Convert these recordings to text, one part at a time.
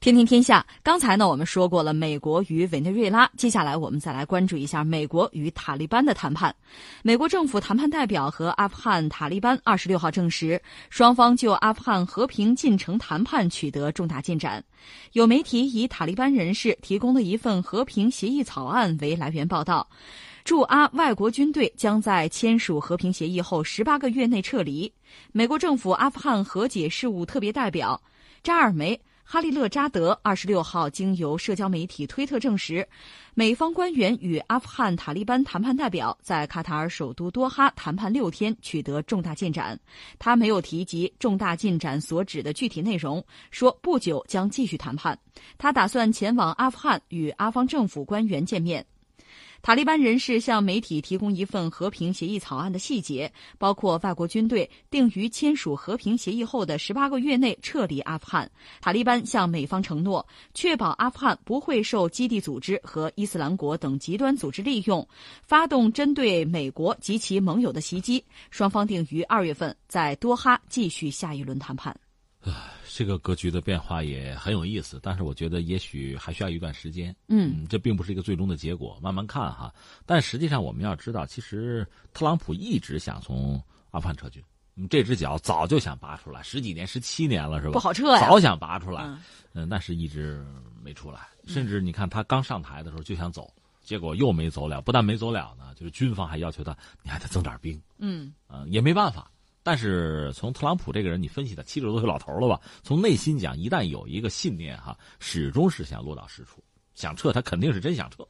天天天下，刚才呢我们说过了美国与委内瑞拉，接下来我们再来关注一下美国与塔利班的谈判。美国政府谈判代表和阿富汗塔利班二十六号证实，双方就阿富汗和平进程谈判取得重大进展。有媒体以塔利班人士提供的一份和平协议草案为来源报道，驻阿外国军队将在签署和平协议后十八个月内撤离。美国政府阿富汗和解事务特别代表扎尔梅。哈利勒扎德二十六号经由社交媒体推特证实，美方官员与阿富汗塔利班谈判代表在卡塔尔首都多哈谈判六天，取得重大进展。他没有提及重大进展所指的具体内容，说不久将继续谈判。他打算前往阿富汗与阿方政府官员见面。塔利班人士向媒体提供一份和平协议草案的细节，包括外国军队定于签署和平协议后的十八个月内撤离阿富汗。塔利班向美方承诺，确保阿富汗不会受基地组织和伊斯兰国等极端组织利用，发动针对美国及其盟友的袭击。双方定于二月份在多哈继续下一轮谈判。这个格局的变化也很有意思，但是我觉得也许还需要一段时间。嗯，这并不是一个最终的结果，慢慢看哈。但实际上我们要知道，其实特朗普一直想从阿富汗撤军，这只脚早就想拔出来，十几年、十七年了，是吧？不好撤呀，早想拔出来，嗯，但是一直没出来。甚至你看他刚上台的时候就想走，结果又没走了。不但没走了呢，就是军方还要求他，你还得增点兵。嗯，嗯，也没办法。但是从特朗普这个人，你分析他七十多岁老头了吧？从内心讲，一旦有一个信念哈，始终是想落到实处，想撤他肯定是真想撤。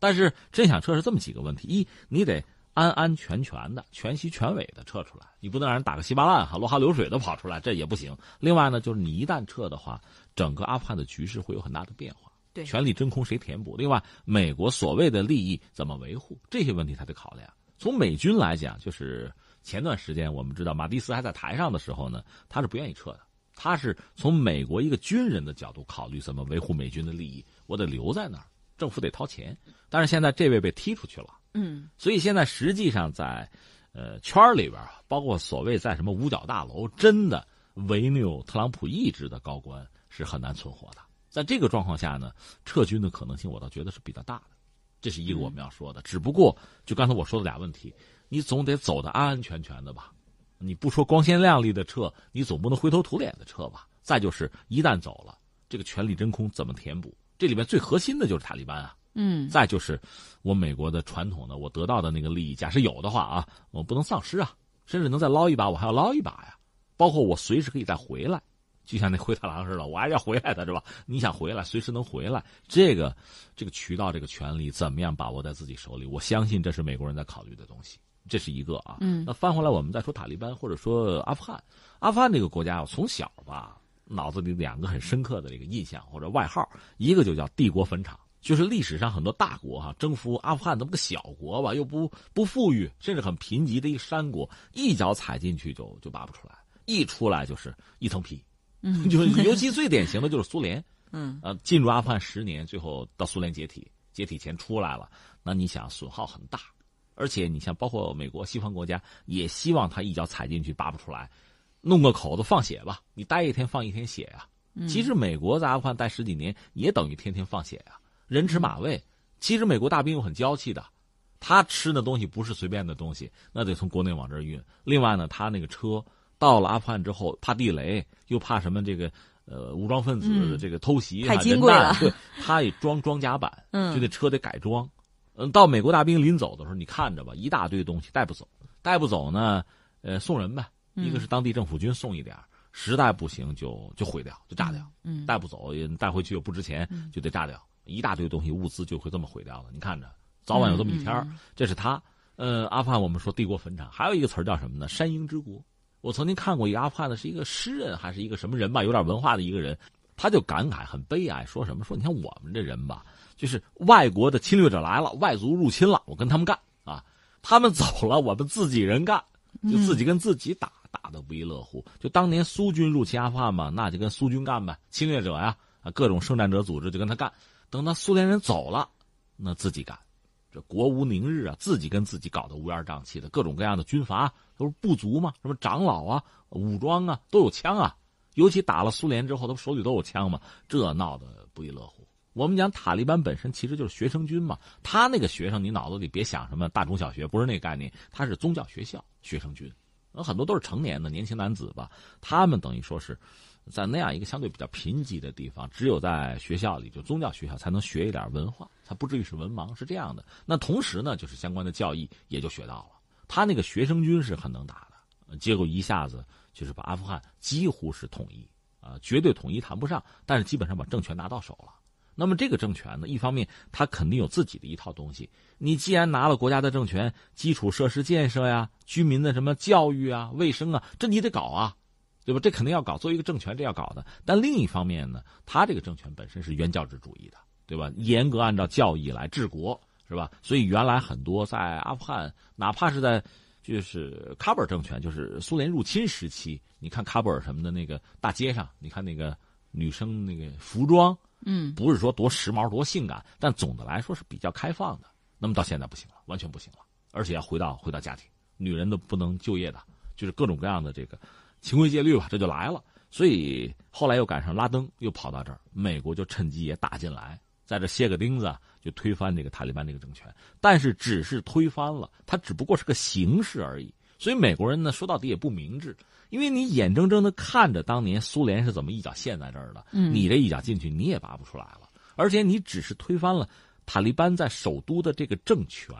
但是真想撤是这么几个问题：一，你得安安全全的、全息全尾的撤出来，你不能让人打个稀巴烂哈，落花流水的跑出来，这也不行。另外呢，就是你一旦撤的话，整个阿富汗的局势会有很大的变化。对，权力真空谁填补？另外，美国所谓的利益怎么维护？这些问题他得考量。从美军来讲，就是。前段时间我们知道马蒂斯还在台上的时候呢，他是不愿意撤的。他是从美国一个军人的角度考虑怎么维护美军的利益，我得留在那儿，政府得掏钱。但是现在这位被踢出去了，嗯，所以现在实际上在，呃圈里边包括所谓在什么五角大楼，真的违拗特朗普意志的高官是很难存活的。在这个状况下呢，撤军的可能性我倒觉得是比较大的，这是一个我们要说的。只不过就刚才我说的俩问题。你总得走的安安全全的吧？你不说光鲜亮丽的撤，你总不能灰头土脸的撤吧？再就是一旦走了，这个权力真空怎么填补？这里面最核心的就是塔利班啊。嗯。再就是我美国的传统的我得到的那个利益，假设有的话啊，我不能丧失啊，甚至能再捞一把，我还要捞一把呀。包括我随时可以再回来，就像那灰太狼似的，我还要回来的是吧？你想回来，随时能回来。这个这个渠道，这个权利怎么样把握在自己手里？我相信这是美国人在考虑的东西。这是一个啊，嗯，那翻回来我们再说塔利班或者说阿富汗，阿富汗这个国家，我从小吧脑子里两个很深刻的这个印象或者外号，一个就叫帝国坟场，就是历史上很多大国哈征服阿富汗，这么个小国吧，又不不富裕，甚至很贫瘠的一个山国，一脚踩进去就就拔不出来，一出来就是一层皮，嗯，就是尤其最典型的就是苏联，嗯，呃，进入阿富汗十年，最后到苏联解体，解体前出来了，那你想损耗很大。而且你像包括美国西方国家也希望他一脚踩进去拔不出来，弄个口子放血吧，你待一天放一天血呀。其实美国在阿富汗待十几年也等于天天放血呀，人吃马喂。其实美国大兵又很娇气的，他吃的东西不是随便的东西，那得从国内往这儿运。另外呢，他那个车到了阿富汗之后，怕地雷，又怕什么这个呃武装分子的这个偷袭，太金贵了。对，他也装装甲板，就那车得改装。嗯，到美国大兵临走的时候，你看着吧，一大堆东西带不走，带不走呢，呃，送人呗。一个是当地政府军送一点实在不行就就毁掉，就炸掉。嗯，带不走，带回去又不值钱，就得炸掉。一大堆东西，物资就会这么毁掉了。你看着，早晚有这么一天这是他，呃，阿富汗我们说帝国坟场，还有一个词儿叫什么呢？山鹰之国。我曾经看过一个阿富汗的，是一个诗人还是一个什么人吧，有点文化的一个人，他就感慨很悲哀，说什么？说你看我们这人吧。就是外国的侵略者来了，外族入侵了，我跟他们干啊！他们走了，我们自己人干，就自己跟自己打，打的不亦乐乎。就当年苏军入侵阿富汗嘛，那就跟苏军干呗，侵略者呀，啊，各种圣战者组织就跟他干。等到苏联人走了，那自己干，这国无宁日啊，自己跟自己搞得乌烟瘴气的，各种各样的军阀都是部族嘛，什么长老啊、武装啊，都有枪啊，尤其打了苏联之后，他们手里都有枪嘛，这闹得不亦乐乎。我们讲塔利班本身其实就是学生军嘛，他那个学生，你脑子里别想什么大中小学，不是那个概念，他是宗教学校学生军，很多都是成年的年轻男子吧，他们等于说是在那样一个相对比较贫瘠的地方，只有在学校里，就宗教学校才能学一点文化，才不至于是文盲，是这样的。那同时呢，就是相关的教义也就学到了。他那个学生军是很能打的，结果一下子就是把阿富汗几乎是统一啊，绝对统一谈不上，但是基本上把政权拿到手了。那么这个政权呢，一方面他肯定有自己的一套东西。你既然拿了国家的政权，基础设施建设呀、居民的什么教育啊、卫生啊，这你得搞啊，对吧？这肯定要搞。作为一个政权，这要搞的。但另一方面呢，他这个政权本身是原教旨主义的，对吧？严格按照教义来治国，是吧？所以原来很多在阿富汗，哪怕是在就是喀布尔政权，就是苏联入侵时期，你看喀布尔什么的那个大街上，你看那个女生那个服装。嗯，不是说多时髦多性感，但总的来说是比较开放的。那么到现在不行了，完全不行了，而且要回到回到家庭，女人都不能就业的，就是各种各样的这个清规戒律吧，这就来了。所以后来又赶上拉登又跑到这儿，美国就趁机也打进来，在这歇个钉子，就推翻这个塔利班这个政权。但是只是推翻了，它只不过是个形式而已。所以美国人呢，说到底也不明智。因为你眼睁睁的看着当年苏联是怎么一脚陷在这儿的，你这一脚进去你也拔不出来了，而且你只是推翻了塔利班在首都的这个政权，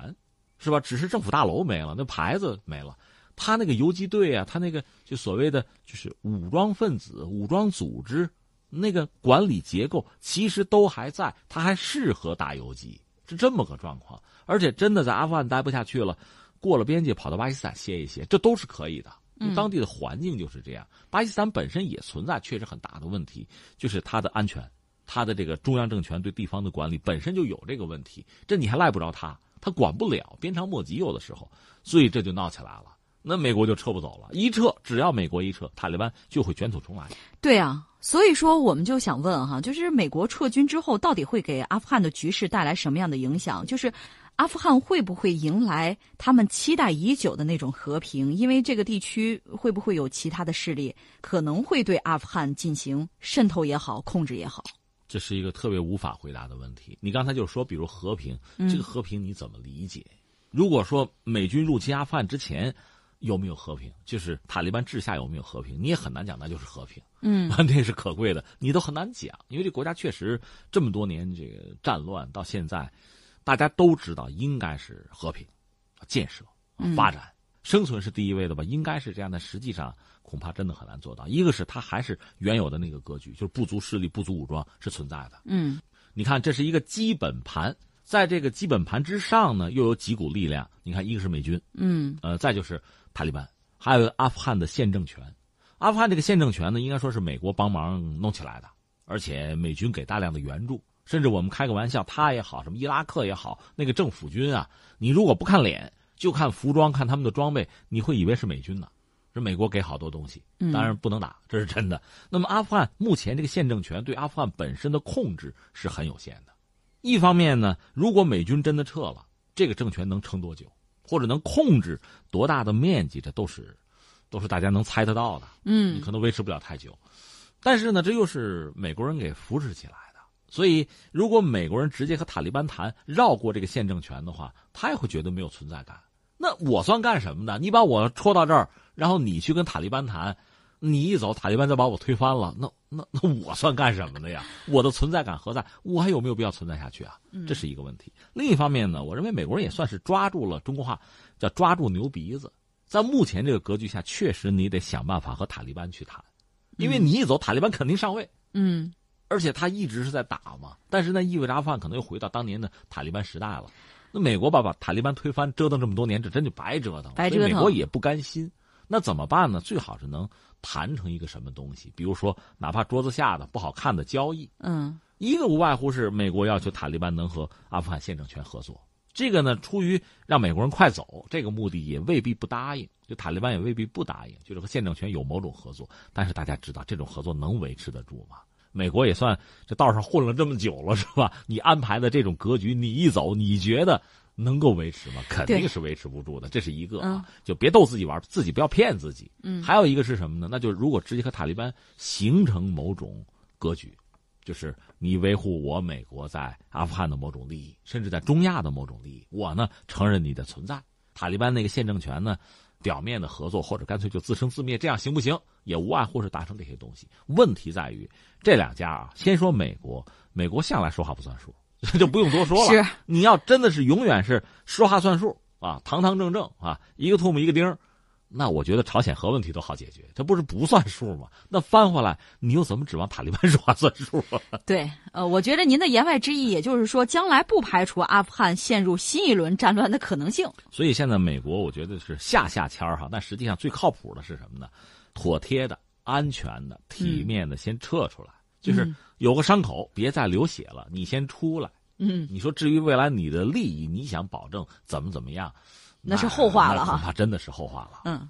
是吧？只是政府大楼没了，那牌子没了，他那个游击队啊，他那个就所谓的就是武装分子、武装组织，那个管理结构其实都还在，他还适合打游击，是这么个状况。而且真的在阿富汗待不下去了，过了边界跑到巴基斯坦歇一歇，这都是可以的。当地的环境就是这样，巴基斯坦本身也存在确实很大的问题，就是它的安全，它的这个中央政权对地方的管理本身就有这个问题，这你还赖不着他，他管不了，鞭长莫及有的时候，所以这就闹起来了。那美国就撤不走了，一撤，只要美国一撤，塔利班就会卷土重来。对啊，所以说我们就想问哈，就是美国撤军之后，到底会给阿富汗的局势带来什么样的影响？就是。阿富汗会不会迎来他们期待已久的那种和平？因为这个地区会不会有其他的势力可能会对阿富汗进行渗透也好，控制也好？这是一个特别无法回答的问题。你刚才就说，比如和平，这个和平你怎么理解？如果说美军入侵阿富汗之前有没有和平，就是塔利班治下有没有和平，你也很难讲，那就是和平。嗯，那是可贵的，你都很难讲，因为这国家确实这么多年这个战乱到现在。大家都知道应该是和平、建设、发展、生存是第一位的吧？应该是这样的，实际上恐怕真的很难做到。一个是它还是原有的那个格局，就是不足势力、不足武装是存在的。嗯，你看，这是一个基本盘，在这个基本盘之上呢，又有几股力量。你看，一个是美军，嗯，呃，再就是塔利班，还有阿富汗的宪政权。阿富汗这个宪政权呢，应该说是美国帮忙弄起来的，而且美军给大量的援助。甚至我们开个玩笑，他也好，什么伊拉克也好，那个政府军啊，你如果不看脸，就看服装，看他们的装备，你会以为是美军呢。是美国给好多东西，当然不能打，这是真的。那么阿富汗目前这个宪政权对阿富汗本身的控制是很有限的。一方面呢，如果美军真的撤了，这个政权能撑多久，或者能控制多大的面积，这都是都是大家能猜得到的。嗯，你可能维持不了太久。但是呢，这又是美国人给扶持起来。所以，如果美国人直接和塔利班谈，绕过这个宪政权的话，他也会觉得没有存在感。那我算干什么的？你把我戳到这儿，然后你去跟塔利班谈，你一走，塔利班再把我推翻了，那那那我算干什么的呀？我的存在感何在？我还有没有必要存在下去啊？这是一个问题。另一方面呢，我认为美国人也算是抓住了中国话叫抓住牛鼻子，在目前这个格局下，确实你得想办法和塔利班去谈，因为你一走，塔利班肯定上位。嗯。而且他一直是在打嘛，但是那意味着阿富汗可能又回到当年的塔利班时代了。那美国把把塔利班推翻，折腾这么多年，这真就白折腾。白折腾。美国也不甘心，那怎么办呢？最好是能谈成一个什么东西，比如说哪怕桌子下的不好看的交易。嗯，一个无外乎是美国要求塔利班能和阿富汗宪政权合作，这个呢出于让美国人快走这个目的，也未必不答应。就塔利班也未必不答应，就是和宪政权有某种合作。但是大家知道，这种合作能维持得住吗？美国也算这道上混了这么久了，是吧？你安排的这种格局，你一走，你觉得能够维持吗？肯定是维持不住的，这是一个嗯啊，就别逗自己玩，自己不要骗自己。嗯还有一个是什么呢？那就是如果直接和塔利班形成某种格局，就是你维护我美国在阿富汗的某种利益，甚至在中亚的某种利益，我呢承认你的存在。塔利班那个现政权呢，表面的合作或者干脆就自生自灭，这样行不行？也无外乎是达成这些东西。问题在于这两家啊，先说美国，美国向来说话不算数，就不用多说了。是你要真的是永远是说话算数啊，堂堂正正啊，一个唾沫一个钉儿那我觉得朝鲜核问题都好解决，这不是不算数吗？那翻回来，你又怎么指望塔利班说话算数啊？对，呃，我觉得您的言外之意，也就是说，将来不排除阿富汗陷入新一轮战乱的可能性。所以现在美国，我觉得是下下签儿哈，但实际上最靠谱的是什么呢？妥帖的、安全的、体面的，先撤出来，就是嗯有个伤口，别再流血了，你先出来。嗯，你说至于未来你的利益，你想保证怎么怎么样，那是后话了哈那恐怕真的是后话了。嗯。